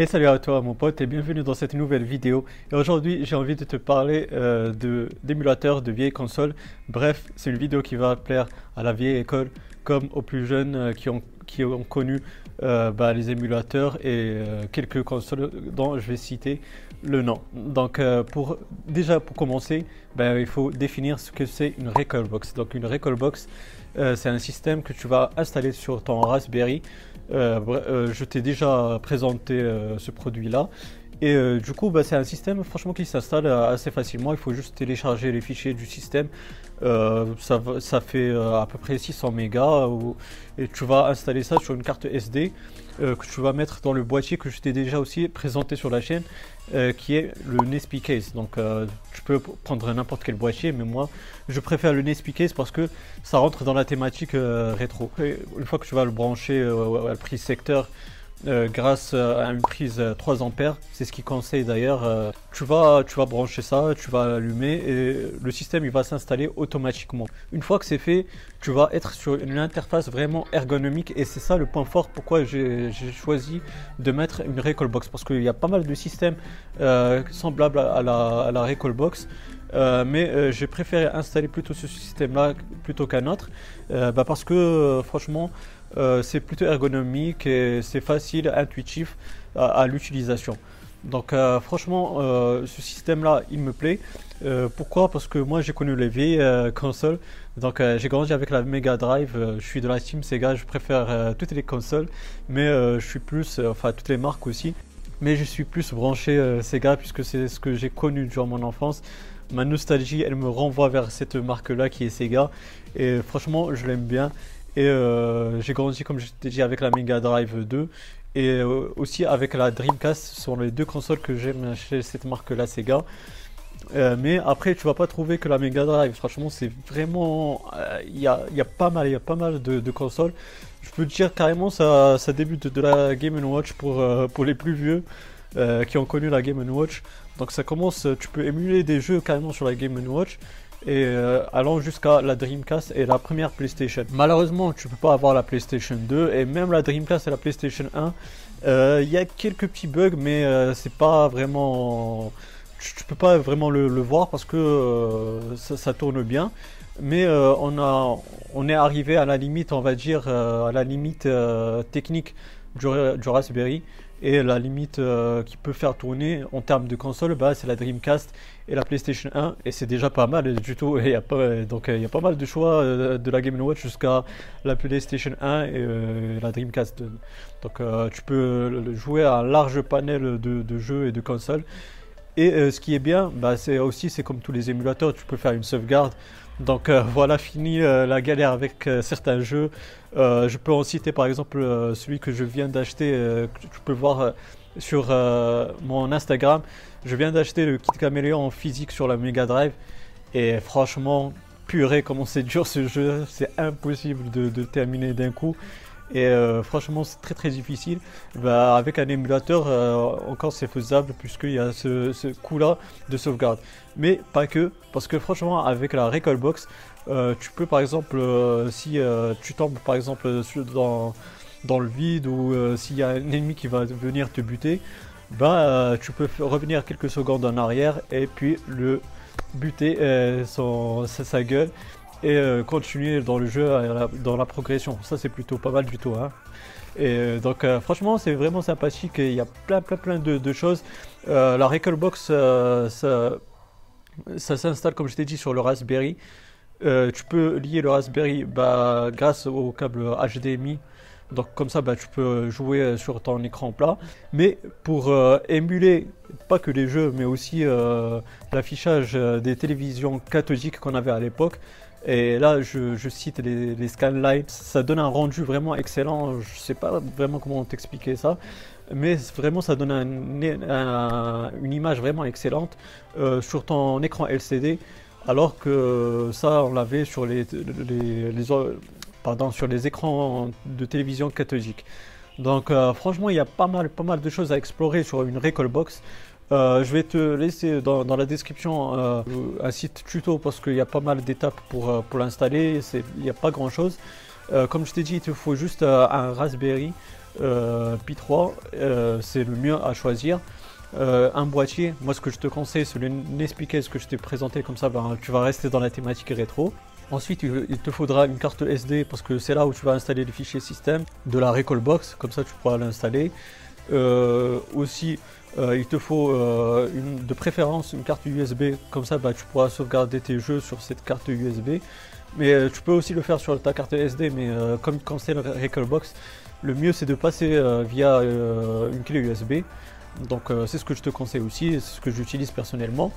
Et salut à toi mon pote et bienvenue dans cette nouvelle vidéo. Et aujourd'hui j'ai envie de te parler euh, d'émulateurs de vieilles consoles. Bref, c'est une vidéo qui va plaire à la vieille école comme aux plus jeunes euh, qui, ont, qui ont connu euh, bah, les émulateurs et quelques consoles dont je vais citer le nom. Donc pour déjà pour commencer, bah, il faut définir ce que c'est une Recalbox. Donc une Recalbox c'est un système que tu vas installer sur ton Raspberry euh, euh, je t'ai déjà présenté euh, ce produit-là. Et du coup, bah, c'est un système franchement qui s'installe assez facilement. Il faut juste télécharger les fichiers du système. ça, ça, fait à peu près 600 mégas. et tu vas installer ça sur une carte SD que tu vas mettre dans le boîtier que je t'ai déjà aussi présenté sur la chaîne. Euh, qui est le Nespi Case. Donc euh, tu peux prendre n'importe quel boîtier, mais moi je préfère le Nespi Case parce que ça rentre dans la thématique euh, rétro. une fois que tu vas le brancher à prise secteur, euh, grâce à une prise 3 ampères. C'est ce qu'il conseille d'ailleurs. Euh, tu, vas, tu vas brancher ça, tu vas l'allumer et le système il va s'installer automatiquement. Une fois que c'est fait, tu vas être sur une interface vraiment ergonomique et c'est ça le point fort pourquoi j'ai choisi de mettre une Recallbox parce qu'il y a pas mal de systèmes euh, semblables à la, à la mais j'ai préféré installer plutôt ce système-là plutôt qu'un autre, bah, parce que franchement, euh, c'est plutôt ergonomique et c'est facile, intuitif à, l'utilisation. Donc euh, franchement, euh, ce système-là, il me plaît. pourquoi? Parce que moi, j'ai connu les vieilles consoles. Donc j'ai grandi avec la Mega Drive. je suis de la team Sega. Je préfère toutes les consoles, mais je suis plus, enfin toutes les marques aussi. Mais je suis plus branché Sega puisque c'est ce que j'ai connu durant mon enfance. Ma nostalgie, elle me renvoie vers cette marque-là qui est Sega. Et franchement, je l'aime bien. Et euh, j'ai grandi, comme je t'ai dit, avec la Mega Drive 2 et euh, aussi avec la Dreamcast. Ce sont les deux consoles que j'aime chez cette marque-là, Sega. Euh, mais après, tu vas pas trouver que la Mega Drive. Franchement, c'est vraiment. Il y, a, pas mal, y a pas mal de, consoles. Je peux te dire carrément, ça, ça débute de la Game Watch pour, pour les plus vieux qui ont connu la Game Watch. Donc ça commence, tu peux émuler des jeux carrément sur la Game Watch et euh, allant jusqu'à la Dreamcast et la première PlayStation. Malheureusement, tu peux pas avoir la PlayStation 2 et même la Dreamcast et la PlayStation 1. Euh, il y a quelques petits bugs, mais euh, c'est pas vraiment. Tu, peux pas vraiment le, voir parce que ça, tourne bien. Mais on, a, on est arrivé à la limite, on va dire, à la limite technique du Raspberry. Et la limite euh, qui peut faire tourner en termes de console, bah, c'est la Dreamcast et la PlayStation 1. Et c'est déjà pas mal du tout. Et y a donc il y a pas mal de choix euh, de la Game Watch jusqu'à la PlayStation 1 et euh, la Dreamcast. Donc tu peux jouer à un large panel de, jeux et de consoles. Et ce qui est bien, bah, c'est aussi, c'est comme tous les émulateurs, tu peux faire une sauvegarde. Donc voilà, fini la galère avec certains jeux. Euh, je peux en citer par exemple euh, celui que je viens d'acheter, euh, tu peux voir sur mon Instagram. Je viens d'acheter le kit caméléon en physique sur la Mega Drive. Et franchement, purée, comment c'est dur ce jeu. C'est impossible de terminer d'un coup. Et franchement, c'est très très difficile. Bah, avec un émulateur, encore c'est faisable puisqu'il y a ce, coup-là de sauvegarde. Mais pas que, parce que franchement, avec la Recallbox, euh, tu peux par exemple, euh, si euh, tu tombes par exemple dans, dans le vide ou s'il y a un ennemi qui va venir te buter, bah, tu peux revenir quelques secondes en arrière et puis le buter son, sa, gueule et continuer dans le jeu, dans la progression. Ça c'est plutôt pas mal du tout. Hein. Et donc franchement c'est vraiment sympathique il y a plein plein plein de, choses. la Recalbox ça, ça s'installe comme je t'ai dit sur le Raspberry. Euh, tu peux lier le Raspberry bah, grâce au câble HDMI. Donc comme ça, bah, tu peux jouer sur ton écran plat. Mais pour euh, émuler pas que les jeux, mais aussi euh, l'affichage des télévisions cathodiques qu'on avait à l'époque. Et là, je, cite les, les. Ça donne un rendu vraiment excellent. Je sais pas vraiment comment t'expliquer ça. Mais vraiment, ça donne une image vraiment excellente sur ton écran LCD alors que ça, on l'avait sur les, pardon, sur les écrans de télévision cathodique. Donc euh, franchement, il y a pas mal, pas mal de choses à explorer sur une Recallbox. Euh, je vais te laisser dans, la description euh, un site tuto parce qu'il y a pas mal d'étapes pour, pour l'installer. Il n'y a pas grand chose. comme je t'ai dit, il te faut juste un Raspberry Pi 3, c'est le mieux à choisir. un boîtier, moi ce que je te conseille, c'est l'expliquer ce que je t'ai présenté comme ça, ben, tu vas rester dans la thématique rétro. Ensuite, il te faudra une carte SD parce que c'est là où tu vas installer les fichiers système de la Recallbox, comme ça tu pourras l'installer. Euh, aussi, euh, il te faut euh, de préférence une carte USB, comme ça bah, tu pourras sauvegarder tes jeux sur cette carte USB. Mais tu peux aussi le faire sur ta carte SD, mais comme quand c'est le Recallbox, le mieux c'est de passer via une clé USB. Donc c'est ce que je te conseille aussi, c'est ce que j'utilise personnellement.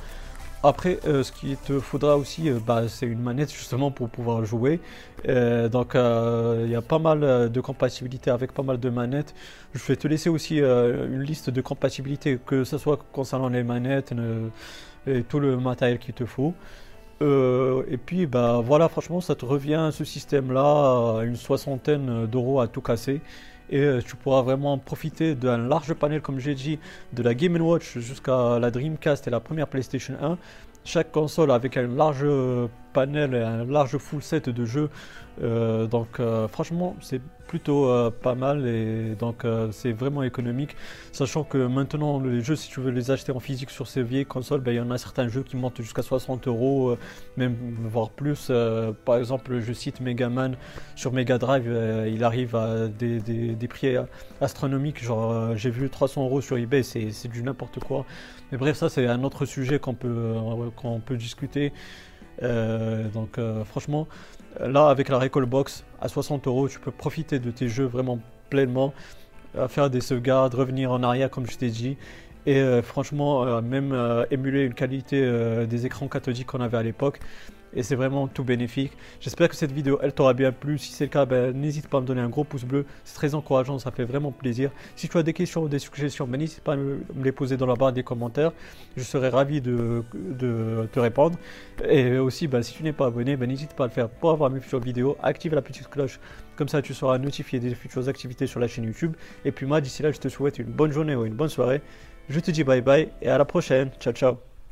Après, euh, ce qu'il te faudra aussi, euh, bah, c'est une manette justement pour pouvoir jouer. Euh, donc, il y a pas mal de compatibilité avec pas mal de manettes. Je vais te laisser aussi une liste de compatibilité, que ce soit concernant les manettes et tout le matériel qu'il te faut. et puis, bah voilà, franchement, ça te revient ce système-là une soixantaine d'euros à tout casser et tu pourras vraiment profiter d'un large panel, comme j'ai dit, de la Game Watch jusqu'à la Dreamcast et la première PlayStation 1. Chaque console avec un large panel et un large full set de jeux. Euh, donc euh, franchement c'est plutôt euh, pas mal et donc c'est vraiment économique. Sachant que maintenant les jeux si tu veux les acheter en physique sur ces vieilles consoles, ben, il y en a certains jeux qui montent jusqu'à 60 euros, même voire plus. par exemple je cite Megaman sur Mega Drive, il arrive à des, des prix astronomiques. Genre j'ai vu 300 euros sur eBay, c'est du n'importe quoi. Mais bref ça c'est un autre sujet qu'on peut, qu'on peut discuter. Euh, donc euh, franchement, là avec la Recall Box à 60 euros, tu peux profiter de tes jeux vraiment pleinement, faire des sauvegardes, revenir en arrière comme je t'ai dit. Et euh, franchement, même émuler une qualité des écrans cathodiques qu'on avait à l'époque et c'est vraiment tout bénéfique. J'espère que cette vidéo elle t'aura bien plu. Si c'est le cas, ben, n'hésite pas à me donner un gros pouce bleu. C'est très encourageant, ça fait vraiment plaisir. Si tu as des questions ou des suggestions, ben, n'hésite pas à me, les poser dans la barre des commentaires. Je serai ravi de, te répondre. Et aussi, ben, si tu n'es pas abonné, n'hésite pas à le faire pour avoir mes futures vidéos. Active la petite cloche, comme ça tu seras notifié des futures activités sur la chaîne YouTube. Et puis moi, d'ici là, je te souhaite une bonne journée ou une bonne soirée. Je te dis bye bye et à la prochaine. Ciao ciao.